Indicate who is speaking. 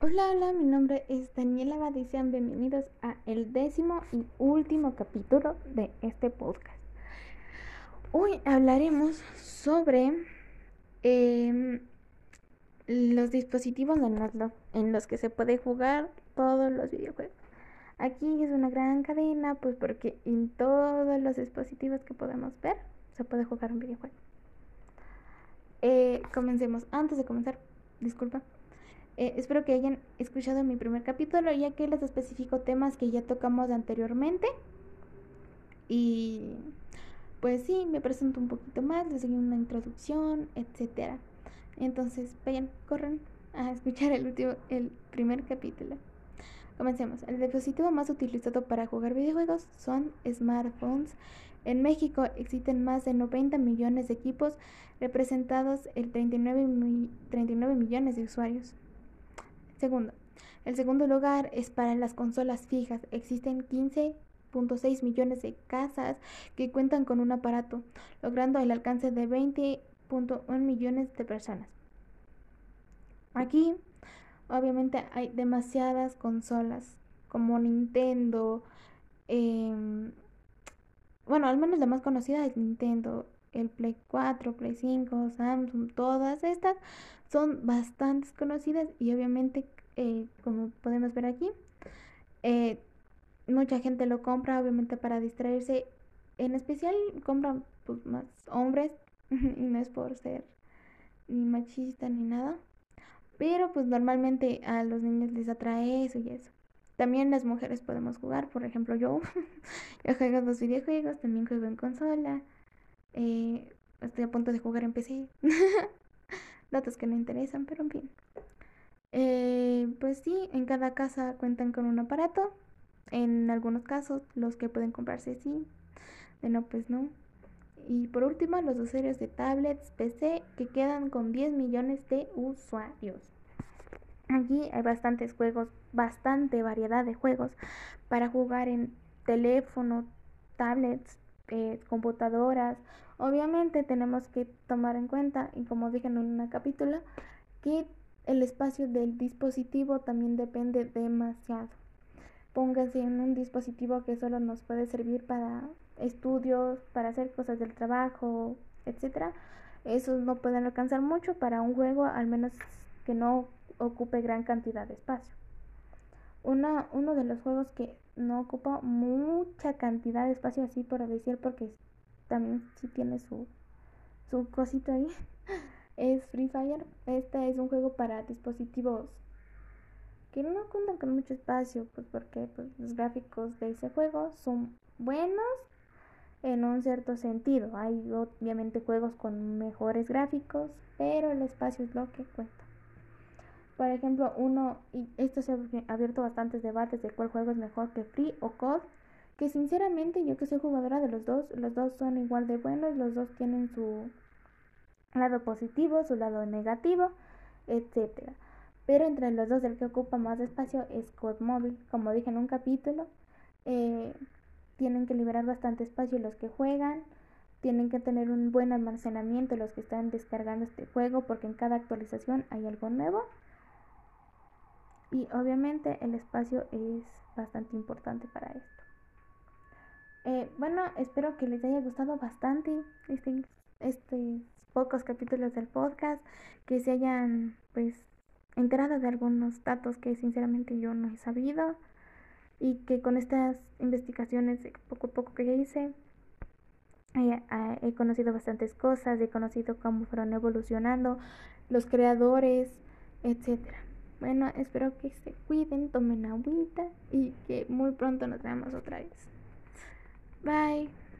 Speaker 1: Hola, hola, mi nombre es Daniela sean bienvenidos a el décimo y último capítulo de este podcast. Hoy hablaremos sobre em, los dispositivos en los, en los que se puede jugar todos los videojuegos. Aquí es una gran cadena, pues porque en todos los dispositivos que podemos ver se puede jugar un videojuego. Eh, comencemos. Antes de comenzar, disculpa. Eh, espero que hayan escuchado mi primer capítulo, ya que les especifico temas que ya tocamos anteriormente. Y pues sí, me presento un poquito más, les doy una introducción, etcétera. Entonces, vayan, corran a escuchar el último, el primer capítulo. Comencemos. El dispositivo más utilizado para jugar videojuegos son smartphones. En México existen más de 90 millones de equipos representados el 39, 39 millones de usuarios. Segundo, el segundo lugar es para las consolas fijas. Existen 15.6 millones de casas que cuentan con un aparato, logrando el alcance de 20.1 millones de personas. Aquí, obviamente, hay demasiadas consolas como Nintendo. Em, bueno, al menos la más conocida es Nintendo, el Play 4, Play 5, Samsung, todas estas son bastante conocidas y obviamente, eh, como podemos ver aquí, eh, mucha gente lo compra obviamente para distraerse. En especial compran pues, más hombres y no es por ser ni machista ni nada. Pero pues normalmente a los niños les atrae eso y eso. También las mujeres podemos jugar, por ejemplo yo, yo juego dos videojuegos, también juego en consola, eh, estoy a punto de jugar en PC. Datos que no interesan, pero en fin. Eh, pues sí, en cada casa cuentan con un aparato. En algunos casos, los que pueden comprarse sí, de no, pues no. Y por último, los usuarios de tablets, PC, que quedan con 10 millones de usuarios. Aquí hay bastantes juegos, bastante variedad de juegos para jugar en teléfono, tablets, eh, computadoras. Obviamente tenemos que tomar en cuenta, y como dije en un capítulo, que el espacio del dispositivo también depende demasiado. Póngase en un dispositivo que solo nos puede servir para estudios, para hacer cosas del trabajo, etcétera. Esos no pueden alcanzar mucho para un juego, al menos que no ocupe gran cantidad de espacio. Una, uno de los juegos que no ocupa mucha cantidad de espacio así por decir porque también sí tiene su, su cosito ahí es Free Fire. Este es un juego para dispositivos que no cuentan con mucho espacio pues porque pues, los gráficos de ese juego son buenos en un cierto sentido. Hay obviamente juegos con mejores gráficos pero el espacio es lo que cuenta por ejemplo, uno, y esto se ha abierto bastantes debates de cuál juego es mejor que Free o COD, que sinceramente yo que soy jugadora de los dos, los dos son igual de buenos, los dos tienen su lado positivo, su lado negativo, etcétera. Pero entre los dos el que ocupa más espacio es COD móvil, como dije en un capítulo, eh, tienen que liberar bastante espacio los que juegan, tienen que tener un buen almacenamiento los que están descargando este juego porque en cada actualización hay algo nuevo y obviamente el espacio es bastante importante para esto. Eh, bueno, espero que les haya gustado bastante este, este pocos capítulos del podcast, que se hayan pues enterado de algunos datos que sinceramente yo no he sabido y que con estas investigaciones poco a poco que hice he conocido bastantes cosas, he conocido cómo fueron evolucionando los creadores, etcétera. Bueno, espero que se cuiden, tomen agüita y que muy pronto nos veamos otra vez. Bye.